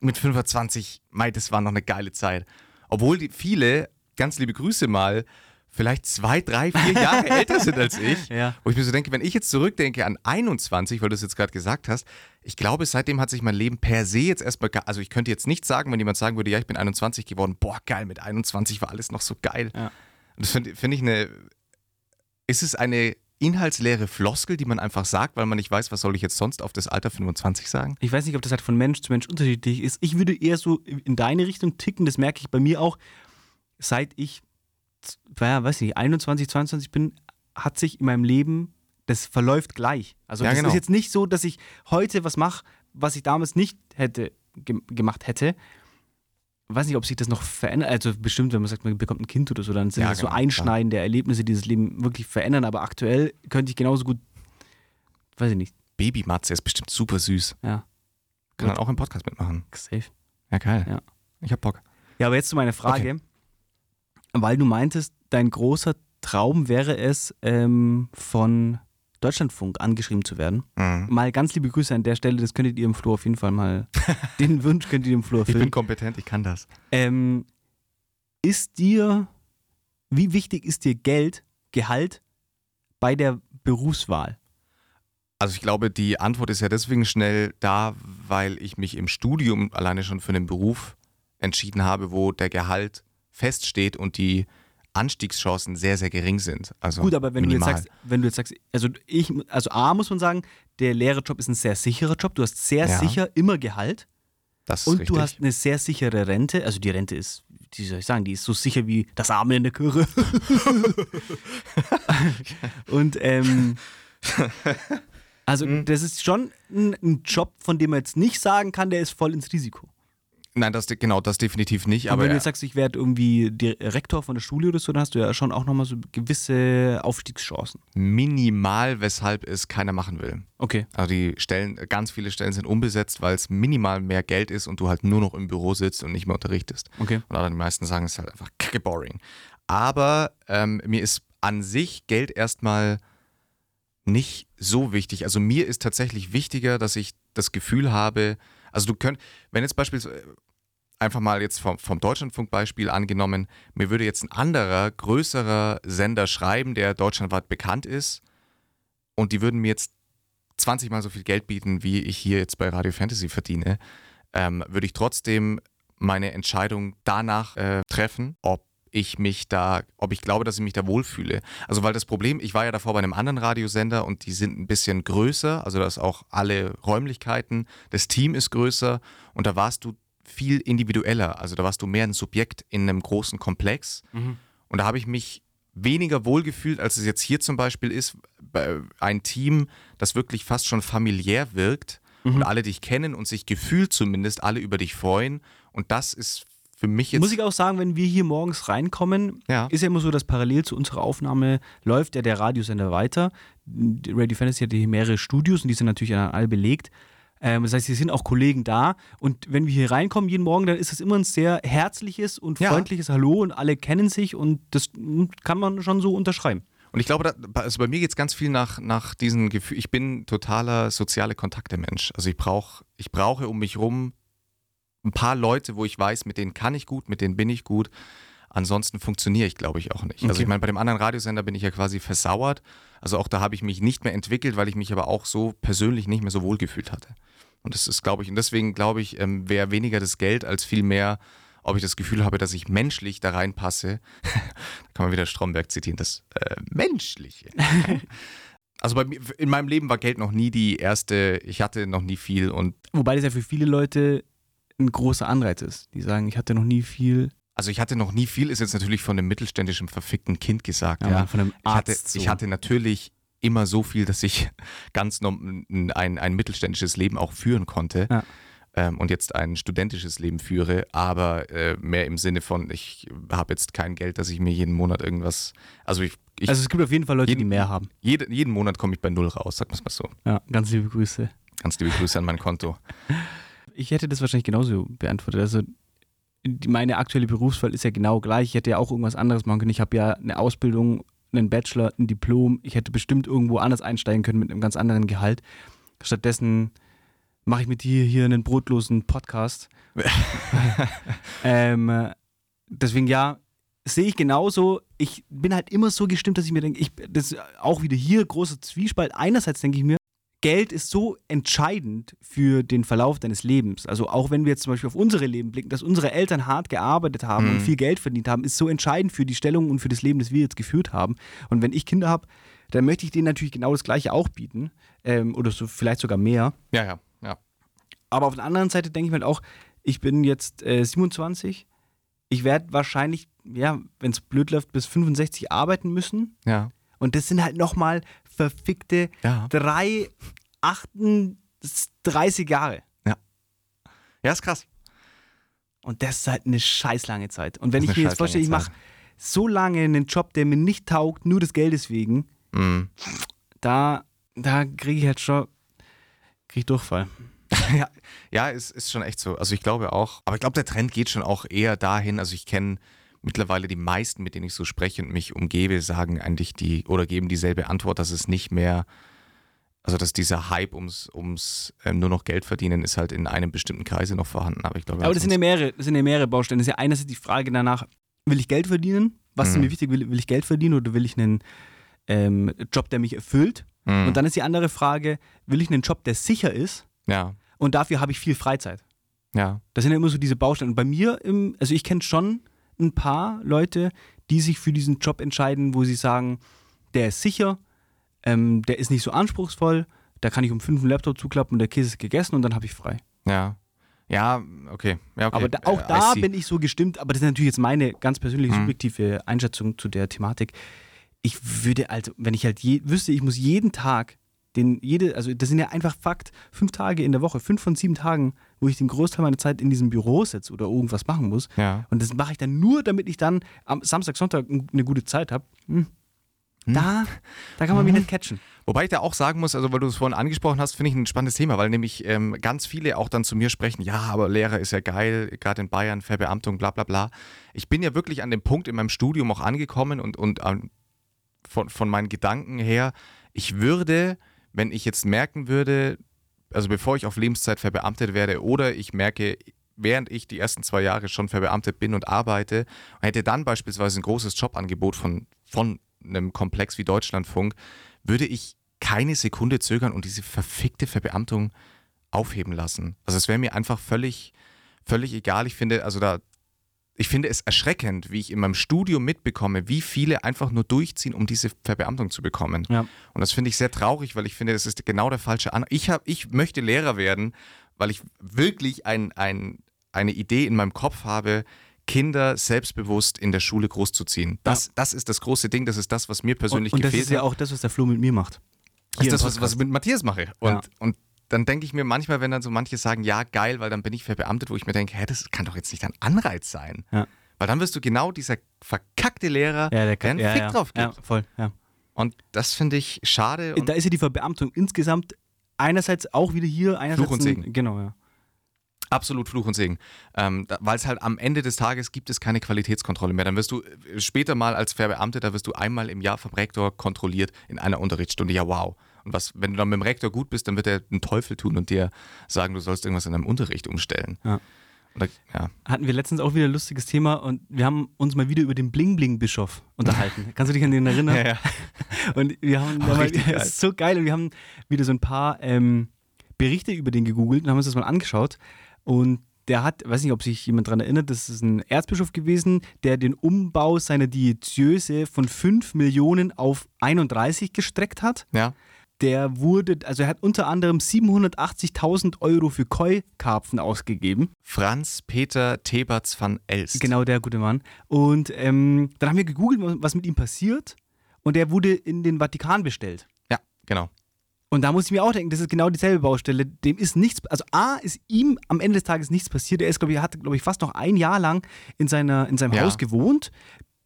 mit 25, mei, das war noch eine geile Zeit. Obwohl die viele, ganz liebe Grüße mal, vielleicht zwei, drei, vier Jahre älter sind als ich. Ja. Wo ich mir so denke, wenn ich jetzt zurückdenke an 21, weil du es jetzt gerade gesagt hast, ich glaube, seitdem hat sich mein Leben per se jetzt erstmal, also ich könnte jetzt nicht sagen, wenn jemand sagen würde, ja, ich bin 21 geworden, boah, geil, mit 21 war alles noch so geil. Ja. Das finde find ich eine, ist es eine inhaltsleere Floskel, die man einfach sagt, weil man nicht weiß, was soll ich jetzt sonst auf das Alter 25 sagen? Ich weiß nicht, ob das halt von Mensch zu Mensch unterschiedlich ist. Ich würde eher so in deine Richtung ticken, das merke ich bei mir auch. Seit ich, ja, weiß nicht, 21, 22 bin, hat sich in meinem Leben, das verläuft gleich. Also Ja, das genau. ist jetzt nicht so, dass ich heute was mache, was ich damals nicht hätte ge gemacht hätte. Weiß nicht, ob sich das noch verändert. Also bestimmt, wenn man sagt, man bekommt ein Kind oder so, dann sind Ja, das so genau, einschneidende Erlebnisse, die das Leben wirklich verändern. Aber aktuell könnte ich genauso gut, weiß ich nicht, Babymatze ist bestimmt super süß. ja, Kann dann auch im Podcast mitmachen. safe. Ja, geil. Ja. Ich hab Bock. Ja, aber jetzt zu meiner Frage. Weil du meintest, dein großer Traum wäre es, ähm, von Deutschlandfunk angeschrieben zu werden. Mhm. Mal ganz liebe Grüße an der Stelle, das könntet ihr im Flur auf jeden Fall mal, den Wunsch könnt ihr dem Flur Ich bin erfüllen. kompetent, ich kann das. Ähm, ist dir, wie wichtig ist dir Geld, Gehalt bei der Berufswahl? Also ich glaube, die Antwort ist ja deswegen schnell da, weil ich mich im Studium alleine schon für einen Beruf entschieden habe, wo der Gehalt feststeht und die Anstiegschancen sehr, sehr gering sind. Also Gut, aber wenn du minimal. jetzt sagst, wenn du jetzt sagst, also ich, also A muss man sagen, der Lehrerjob ist ein sehr sicherer Job. Du hast sehr Ja. sicher immer Gehalt. das ist Und richtig. du hast eine sehr sichere Rente. Also die Rente ist, wie soll ich sagen, die ist so sicher wie das Arme in der Kirche. Und ähm, also Mhm. das ist schon ein, ein Job, von dem man jetzt nicht sagen kann, der ist voll ins Risiko. Nein, das genau, das definitiv nicht. Aber Aber wenn du jetzt sagst, ich werde irgendwie Direktor von der Schule oder so, dann hast du ja schon auch nochmal so gewisse Aufstiegschancen. minimal, weshalb es keiner machen will. Okay. Also die Stellen, ganz viele Stellen sind unbesetzt, weil es minimal mehr Geld ist und du halt nur noch im Büro sitzt und nicht mehr unterrichtest. Okay. Und aber die meisten sagen, es ist halt einfach kacke boring. Aber ähm, mir ist an sich Geld erstmal nicht so wichtig. Also mir ist tatsächlich wichtiger, dass ich das Gefühl habe, also du könnt, wenn jetzt beispielsweise einfach mal jetzt vom, vom Deutschlandfunk-Beispiel angenommen, mir würde jetzt ein anderer, größerer Sender schreiben, der deutschlandweit bekannt ist. Und die würden mir jetzt 20 mal so viel Geld bieten, wie ich hier jetzt bei Radio Fantasy verdiene, ähm, würde ich trotzdem meine Entscheidung danach äh, treffen, ob ich mich da, ob ich glaube, dass ich mich da wohlfühle. Also weil das Problem, ich war ja davor bei einem anderen Radiosender und die sind ein bisschen größer, also da ist auch alle Räumlichkeiten, das Team ist größer. Und da warst du viel individueller, also da warst du mehr ein Subjekt in einem großen Komplex und da habe ich mich weniger wohlgefühlt, als es jetzt hier zum Beispiel ist, ein Team, das wirklich fast schon familiär wirkt und alle dich kennen und sich gefühlt zumindest alle über dich freuen. Und das ist für mich jetzt. Muss ich auch sagen, wenn wir hier morgens reinkommen, Ja. ist ja immer so, dass parallel zu unserer Aufnahme läuft ja der Radiosender weiter. Radio Fantasy hat hier mehrere Studios und die sind natürlich alle belegt. Ähm, das heißt, hier sind auch Kollegen da. Und wenn wir hier reinkommen jeden Morgen, dann ist es immer ein sehr herzliches und Ja. freundliches Hallo und alle kennen sich und das kann man schon so unterschreiben. Und ich glaube, da, also bei mir geht es ganz viel nach, nach diesen Gefühlen. Ich bin totaler soziale Kontakte-Mensch. Also ich, brauch, ich brauche um mich rum ein paar Leute, wo ich weiß, mit denen kann ich gut, mit denen bin ich gut. Ansonsten funktioniere ich, glaube ich, auch nicht. Also Okay. ich meine, bei dem anderen Radiosender bin ich ja quasi versauert. Also auch da habe ich mich nicht mehr entwickelt, weil ich mich aber auch so persönlich nicht mehr so wohl gefühlt hatte. Und das ist, glaube ich, und deswegen glaube ich, ähm, wäre weniger das Geld als viel mehr, ob ich das Gefühl habe, dass ich menschlich da reinpasse. da kann man wieder Stromberg zitieren, das äh, Menschliche. also bei in meinem Leben war Geld noch nie die erste, ich hatte noch nie viel und Wobei das ja für viele Leute ein großer Anreiz ist. Die sagen, ich hatte noch nie viel. Also ich hatte noch nie viel, ist jetzt natürlich von einem mittelständischen verfickten Kind gesagt. Ja, von einem Ich hatte, Arzt. ich hatte natürlich immer so viel, dass ich ganz ein, ein mittelständisches Leben auch führen konnte Ja. ähm, und jetzt ein studentisches Leben führe, aber äh, mehr im Sinne von, ich habe jetzt kein Geld, dass ich mir jeden Monat irgendwas, also ich, ich also es gibt auf jeden Fall Leute, die jeden- mehr haben. jede, jeden Monat komme ich bei Null raus, sag mal mal so. Ja, ganz liebe Grüße. Ganz liebe Grüße an mein Konto. Ich hätte das wahrscheinlich genauso beantwortet. Also die, meine aktuelle Berufswahl ist ja genau gleich. Ich hätte ja auch irgendwas anderes machen können. Ich habe ja eine Ausbildung, einen Bachelor, ein Diplom. Ich hätte bestimmt irgendwo anders einsteigen können mit einem ganz anderen Gehalt. Stattdessen mache ich mit dir hier einen brotlosen Podcast. ähm, äh, deswegen ja, sehe ich genauso. Ich bin halt immer so gestimmt, dass ich mir denke, ich, das ist auch wieder hier großer Zwiespalt. Einerseits denke ich mir, Geld ist so entscheidend für den Verlauf deines Lebens. Also auch wenn wir jetzt zum Beispiel auf unsere Leben blicken, dass unsere Eltern hart gearbeitet haben und Mhm. viel Geld verdient haben, ist so entscheidend für die Stellung und für das Leben, das wir jetzt geführt haben. Und wenn ich Kinder habe, dann möchte ich denen natürlich genau das Gleiche auch bieten. Ähm, oder so vielleicht sogar mehr. Ja, ja, ja. Aber auf der anderen Seite denke ich mir halt auch, ich bin jetzt äh, 27. Ich werde wahrscheinlich, ja, wenn es blöd läuft, bis 65 arbeiten müssen. Ja, Und das sind halt nochmal verfickte ja. drei, 38 Jahre. Ja, ist krass. Und das ist halt eine scheiß lange Zeit. Und wenn ich mir jetzt vorstelle, ich mache so lange einen Job, der mir nicht taugt, nur des Geldes wegen, Mhm. da, da kriege ich halt schon krieg ich Durchfall. Ja, ja ist, ist schon echt so. Also ich glaube auch, aber ich glaube, der Trend geht schon auch eher dahin. Also ich kenne mittlerweile die meisten, mit denen ich so spreche und mich umgebe, sagen eigentlich die oder geben dieselbe Antwort, dass es nicht mehr, also dass dieser Hype ums, ums ähm, nur noch Geld verdienen ist halt in einem bestimmten Kreise noch vorhanden. Aber ich glaube, Aber das sind, ja mehrere, das sind ja mehrere Baustellen. Das ist ja einerseits die Frage danach, will ich Geld verdienen? Was ist Mhm. mir wichtig? Will, will ich Geld verdienen oder will ich einen ähm, Job, der mich erfüllt? Mhm. Und dann ist die andere Frage, will ich einen Job, der sicher ist ja, und dafür habe ich viel Freizeit? ja, Das sind ja immer so diese Baustellen. Und bei mir, im, also ich kenne schon ein paar Leute, die sich für diesen Job entscheiden, wo sie sagen, der ist sicher, ähm, der ist nicht so anspruchsvoll, da kann ich um fünf einen Laptop zuklappen und der Käse ist gegessen und dann habe ich frei. ja. Ja, okay. Ja, okay. Aber da, auch Äh, da bin ich so gestimmt, aber das ist natürlich jetzt meine ganz persönliche, Mhm. subjektive Einschätzung zu der Thematik. Ich würde also, wenn ich halt je, wüsste, ich muss jeden Tag, den, jede, also das sind ja einfach Fakt, fünf Tage in der Woche, fünf von sieben Tagen, wo ich den Großteil meiner Zeit in diesem Büro sitze oder irgendwas machen muss. Ja. Und das mache ich dann nur, damit ich dann am Samstag, Sonntag eine gute Zeit habe. Hm. Da, da kann man mich nicht catchen. Wobei ich da auch sagen muss, also weil du es vorhin angesprochen hast, finde ich ein spannendes Thema, weil nämlich ähm, ganz viele auch dann zu mir sprechen, ja, aber Lehrer ist ja geil, gerade in Bayern, Verbeamtung, bla bla bla. Ich bin ja wirklich an dem Punkt in meinem Studium auch angekommen und, und ähm, von, von meinen Gedanken her, ich würde, wenn ich jetzt merken würde, also bevor ich auf Lebenszeit verbeamtet werde oder ich merke, während ich die ersten zwei Jahre schon verbeamtet bin und arbeite, hätte dann beispielsweise ein großes Jobangebot von, von einem Komplex wie Deutschlandfunk, würde ich keine Sekunde zögern und diese verfickte Verbeamtung aufheben lassen. Also es wäre mir einfach völlig, völlig egal. Ich finde, also da, ich finde es erschreckend, wie ich in meinem Studium mitbekomme, wie viele einfach nur durchziehen, um diese Verbeamtung zu bekommen. Ja. Und das finde ich sehr traurig, weil ich finde, das ist genau der falsche An. Ich, hab, ich möchte Lehrer werden, weil ich wirklich ein, ein, eine Idee in meinem Kopf habe, Kinder selbstbewusst in der Schule großzuziehen. Das, das ist das große Ding, das ist das, was mir persönlich Und, und das gefehlt ist ja hat. auch das, was der Flo mit mir macht. Das Hier ist das, was, was ich mit Matthias mache. Und, Ja. und dann denke ich mir manchmal, wenn dann so manche sagen, ja, geil, weil dann bin ich verbeamtet, wo ich mir denke, hä, das kann doch jetzt nicht ein Anreiz sein. Ja. Weil dann wirst du genau dieser verkackte Lehrer, Ja, der der einen ja, Fick drauf gibt. Ja, voll, ja. Und das finde ich schade. Und Da ist ja die Verbeamtung insgesamt einerseits auch wieder hier, einerseits. Fluch und ein- Segen. Genau, ja. Absolut Fluch und Segen. Ähm, Weil es halt am Ende des Tages gibt es keine Qualitätskontrolle mehr. Dann wirst du äh, später mal als Verbeamteter wirst du einmal im Jahr vom Rektor kontrolliert in einer Unterrichtsstunde. Ja, wow. Und was, wenn du dann mit dem Rektor gut bist, dann wird er einen Teufel tun und dir sagen, du sollst irgendwas in deinem Unterricht umstellen. Ja. Da, ja. Hatten wir letztens auch wieder ein lustiges Thema und wir haben uns mal wieder über den Bling-Bling-Bischof unterhalten. Kannst du dich an den erinnern? Ja, ja. Und wir haben, Oh, mal, das ist so geil und wir haben wieder so ein paar ähm, Berichte über den gegoogelt und haben uns das mal angeschaut. Und der hat, weiß nicht, ob sich jemand daran erinnert, das ist ein Erzbischof gewesen, der den Umbau seiner Diözese von 5 Millionen auf 31 gestreckt hat. ja. Der wurde, also er hat unter anderem 780.000 Euro für Koi-Karpfen ausgegeben. Franz Peter Theberts van Elst. Genau, der gute Mann. Und ähm, dann haben wir gegoogelt, was mit ihm passiert. Und er wurde in den Vatikan bestellt. Ja, genau. Und da muss ich mir auch denken, das ist genau dieselbe Baustelle. Dem ist nichts, also A, ist ihm am Ende des Tages nichts passiert. Er ist, glaube ich, hat, glaube ich, fast noch ein Jahr lang in, seiner, in seinem Ja. Haus gewohnt,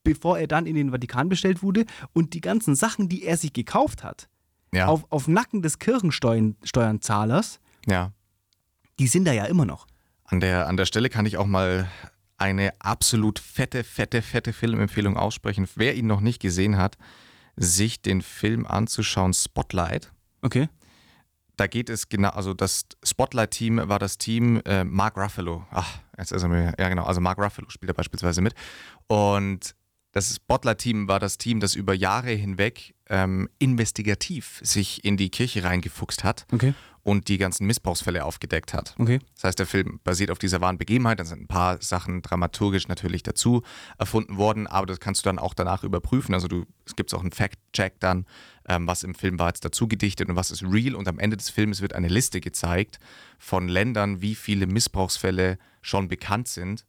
bevor er dann in den Vatikan bestellt wurde. Und die ganzen Sachen, die er sich gekauft hat, Ja. auf, auf Nacken des Kirchensteuerzahlers, ja. die sind da ja immer noch. An der, an der Stelle kann ich auch mal eine absolut fette, fette, fette Filmempfehlung aussprechen. Wer ihn noch nicht gesehen hat, sich den Film anzuschauen, Spotlight. Okay. Da geht es genau, also das Spotlight-Team war das Team äh, Mark Ruffalo. Ach, jetzt ist er mir, ja genau, also Mark Ruffalo spielt da beispielsweise mit. Und das Spotlight-Team war das Team, das über Jahre hinweg ähm, investigativ sich in die Kirche reingefuchst hat Okay. und die ganzen Missbrauchsfälle aufgedeckt hat. Okay. Das heißt, der Film basiert auf dieser wahren Begebenheit. Da sind ein paar Sachen dramaturgisch natürlich dazu erfunden worden, aber das kannst du dann auch danach überprüfen. Also du, es gibt auch einen Fact-Check dann, ähm, was im Film war jetzt dazu gedichtet und was ist real. Und am Ende des Films wird eine Liste gezeigt von Ländern, wie viele Missbrauchsfälle schon bekannt sind.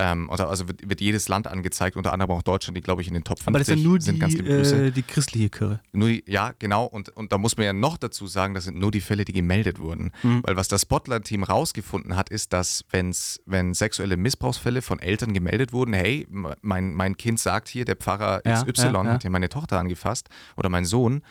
Ähm, oder also wird, wird jedes Land angezeigt, unter anderem auch Deutschland, die glaube ich in den Top 50 Aber das ja nur sind. Die, äh, die christliche Kirche. Nur, ja, genau. Und, und da muss man ja noch dazu sagen, das sind nur die Fälle, die gemeldet wurden. Mhm. Weil was das Spotlight-Team rausgefunden hat, ist, dass wenn's, wenn sexuelle Missbrauchsfälle von Eltern gemeldet wurden, hey, mein, mein Kind sagt hier, der Pfarrer Ja, XY ja, ja. hat hier meine Tochter angefasst oder mein Sohn,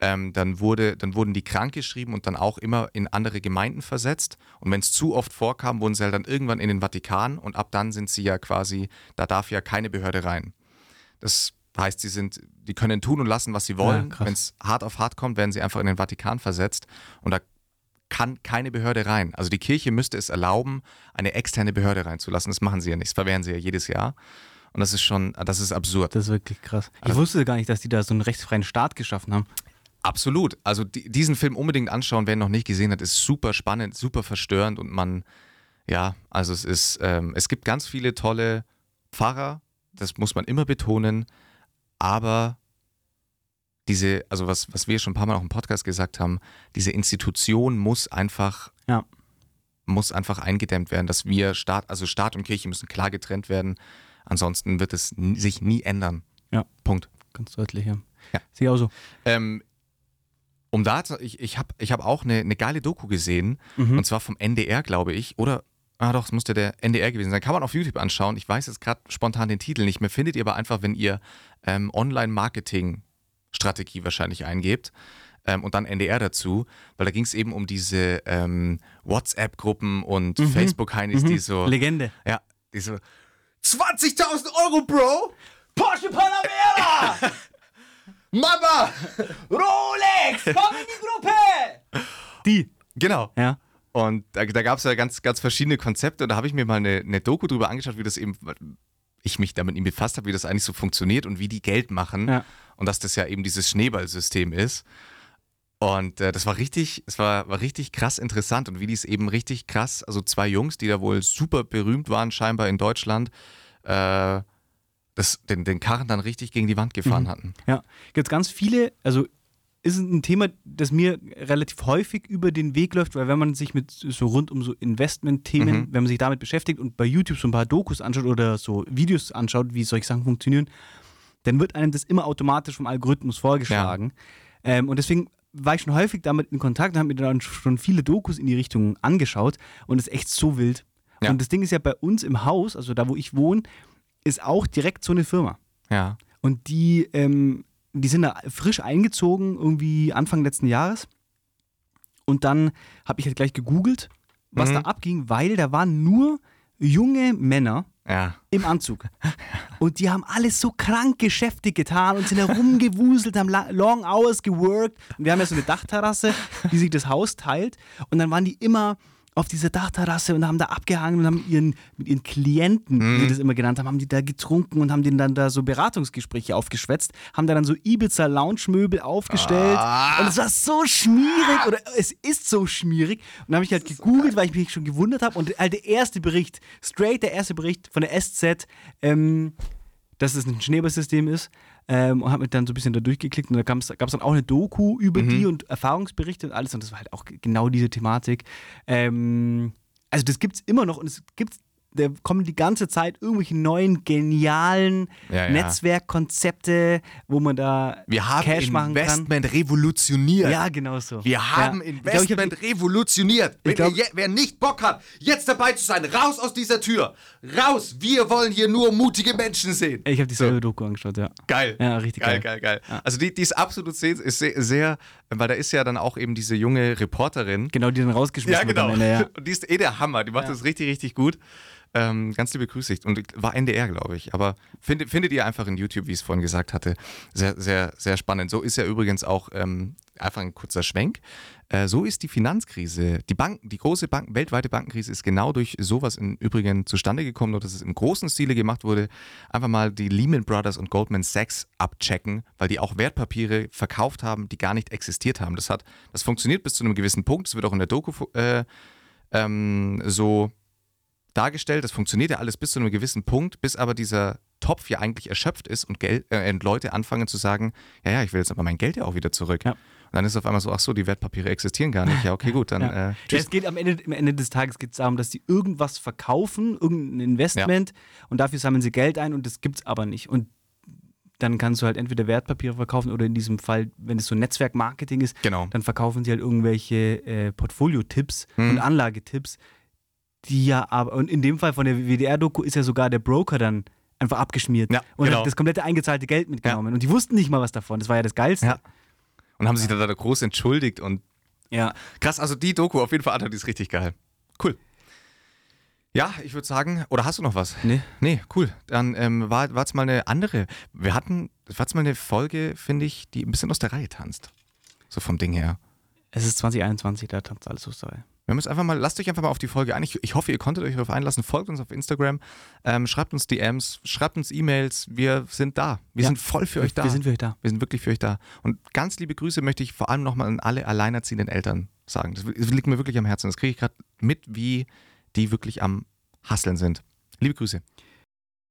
ähm, dann, wurde, dann wurden die krankgeschrieben und dann auch immer in andere Gemeinden versetzt. Und wenn es zu oft vorkam, wurden sie halt dann irgendwann in den Vatikan und ab dann sind sie ja quasi, da darf ja keine Behörde rein. Das heißt, sie sind, die können tun und lassen, was sie wollen. krass. Wenn es hart auf hart kommt, werden sie einfach in den Vatikan versetzt und da kann keine Behörde rein. Also die Kirche müsste es erlauben, eine externe Behörde reinzulassen. Das machen sie ja nicht. Das verwehren sie ja jedes Jahr. Und das ist schon, das ist absurd. Das ist wirklich krass. Ich Also- wusste gar nicht, dass die da so einen rechtsfreien Staat geschaffen haben. Absolut. Also die, diesen Film unbedingt anschauen, wer ihn noch nicht gesehen hat, ist super spannend, super verstörend und man, ja, also es ist, ähm, es gibt ganz viele tolle Pfarrer, das muss man immer betonen, aber diese, also was, was wir schon ein paar Mal auch im Podcast gesagt haben, diese Institution muss einfach, Ja. muss einfach eingedämmt werden, dass wir Staat, also Staat und Kirche müssen klar getrennt werden, ansonsten wird es sich nie ändern. Ja. Punkt. Ganz deutlich, ja. Ja. Sehe auch so. Ähm, um da, zu- ich, ich habe ich hab auch eine, eine geile Doku gesehen, Mhm. und zwar vom NDR, glaube ich, oder, ah doch, es musste der NDR gewesen sein. Kann man auf YouTube anschauen. Ich weiß jetzt gerade spontan den Titel nicht mehr. Findet ihr aber einfach, wenn ihr ähm, Online-Marketing-Strategie wahrscheinlich eingebt ähm, und dann NDR dazu, weil da ging es eben um diese ähm, WhatsApp-Gruppen und Mhm. Facebook-Heinis, die so, Legende. ja, die so, 20.000 Euro, Bro! Porsche Panamera! Mama! Rolex! Komm in die Gruppe! Die. Genau. Ja. Und da, da gab es ja ganz, ganz verschiedene Konzepte und da habe ich mir mal eine, eine Doku drüber angeschaut, wie das eben, ich mich damit eben befasst habe, wie das eigentlich so funktioniert und wie die Geld machen Ja. und dass das ja eben dieses Schneeballsystem ist. Und äh, das war richtig, es war, war richtig krass interessant und wie die es eben richtig krass, also zwei Jungs, die da wohl super berühmt waren, scheinbar in Deutschland, äh, das, den, den Karren dann richtig gegen die Wand gefahren Mhm. hatten. Ja. Gibt ganz viele, also ist ein Thema, das mir relativ häufig über den Weg läuft, weil wenn man sich mit so rund um so Investment-Themen, Mhm. wenn man sich damit beschäftigt und bei YouTube so ein paar Dokus anschaut oder so Videos anschaut, wie solche Sachen funktionieren, dann wird einem das immer automatisch vom Algorithmus vorgeschlagen. Ähm, und deswegen war ich schon häufig damit in Kontakt und habe mir dann schon viele Dokus in die Richtung angeschaut und es ist echt so wild. Ja. Und das Ding ist ja bei uns im Haus, also da wo ich wohne, ist auch direkt so eine Firma. Ja. Und die, ähm, die sind da frisch eingezogen, irgendwie Anfang letzten Jahres. Und dann habe ich halt gleich gegoogelt, was Mhm. da abging, weil da waren nur junge Männer Ja. im Anzug. Und die haben alles so krank Geschäfte getan und sind herumgewuselt, haben long hours geworkt. Und wir haben ja so eine Dachterrasse, die sich das Haus teilt. Und dann waren die immer auf dieser Dachterrasse und haben da abgehangen und haben ihren, mit ihren Klienten, wie sie das immer genannt haben, haben die da getrunken und haben denen dann da so Beratungsgespräche aufgeschwätzt, haben da dann so Ibiza-Lounge-Möbel aufgestellt. Und es war so schmierig oder es ist so schmierig. Und dann habe ich halt gegoogelt, weil ich mich schon gewundert habe. Und halt der erste Bericht, straight der erste Bericht von der SZ, ähm, dass es ein Schneeballsystem ist. Ähm, und habe mich dann so ein bisschen da durchgeklickt. Und da gab es dann auch eine Doku über die und Erfahrungsberichte und alles. Und das war halt auch genau diese Thematik. Ähm, also das gibt es immer noch und es gibt, da kommen die ganze Zeit irgendwelche neuen, genialen Ja, ja. Netzwerkkonzepte, wo man da Wir haben Cash machen kann. Investment revolutioniert. Ja, genau so. Wir haben ja. Ich glaub, ich Investment revolutioniert. Glaub- ihr wer nicht Bock hat, jetzt dabei zu sein, raus aus dieser Tür. Raus. Wir wollen hier nur mutige Menschen sehen. Ich habe dieselbe Doku angeschaut, ja. Geil. Ja, richtig geil. geil. Geil, geil, Also die, die ist absolut sehr, sehr, weil da ist ja dann auch eben diese junge Reporterin. Genau, die dann rausgeschmissen Ja, wird genau. Ende, ja. Und die ist eh der Hammer. Die macht Ja. das richtig, richtig gut. Ähm, ganz liebe Grüße. Und war NDR, glaube ich. Aber findet, findet ihr einfach in YouTube, wie ich es vorhin gesagt hatte. Sehr, sehr, sehr spannend. So ist ja übrigens auch ähm, einfach ein kurzer Schwenk. Äh, so ist die Finanzkrise, die Bank, die große Bank, weltweite Bankenkrise ist genau durch sowas im Übrigen zustande gekommen, nur dass es im großen Stile gemacht wurde. Einfach mal die Lehman Brothers und Goldman Sachs abchecken, weil die auch Wertpapiere verkauft haben, die gar nicht existiert haben. Das hat, das funktioniert bis zu einem gewissen Punkt. Das wird auch in der Doku äh, ähm, so dargestellt. Das funktioniert ja alles bis zu einem gewissen Punkt, bis aber dieser Topf ja eigentlich erschöpft ist und, Geld, äh, und Leute anfangen zu sagen, ja, ja, ich will jetzt aber mein Geld ja auch wieder zurück. Ja. Dann ist es auf einmal so, ach so, die Wertpapiere existieren gar nicht. Ja, okay, gut, dann Ja. äh, Ja, es geht am Ende, am Ende des Tages geht es darum, dass sie irgendwas verkaufen, irgendein Investment und dafür sammeln sie Geld ein und das gibt es aber nicht. Und dann kannst du halt entweder Wertpapiere verkaufen oder in diesem Fall, wenn es so Netzwerkmarketing ist, Genau. dann verkaufen sie halt irgendwelche äh, Portfolio-Tipps Mhm. und Anlagetipps, die ja aber, und in dem Fall von der WDR-Doku ist ja sogar der Broker dann einfach abgeschmiert Ja, und genau. hat das komplette eingezahlte Geld mitgenommen. Und die wussten nicht mal was davon. Das war ja das Geilste. Ja. Und haben sich da, da groß entschuldigt und ja. krass, also die Doku auf jeden Fall, Alter, die ist richtig geil. Cool. Ja, ich würde sagen, oder hast du noch was? Nee. Nee, cool. Dann ähm, war es mal eine andere. Wir hatten, war es mal eine Folge, finde ich, die ein bisschen aus der Reihe tanzt. So vom Ding her. Es ist 2021, da tanzt alles aus dabei. Wir jetzt einfach mal, lasst euch einfach mal auf die Folge ein. Ich, ich hoffe, ihr konntet euch darauf einlassen. Folgt uns auf Instagram, ähm, schreibt uns DMs, schreibt uns E-Mails. Wir sind da. Wir Ja. sind voll für euch da. Wir sind für euch da. Wir sind wirklich für euch da. Und ganz liebe Grüße möchte ich vor allem nochmal an alle alleinerziehenden Eltern sagen. Das, das liegt mir wirklich am Herzen. Das kriege ich gerade mit, wie die wirklich am Hasseln sind. Liebe Grüße.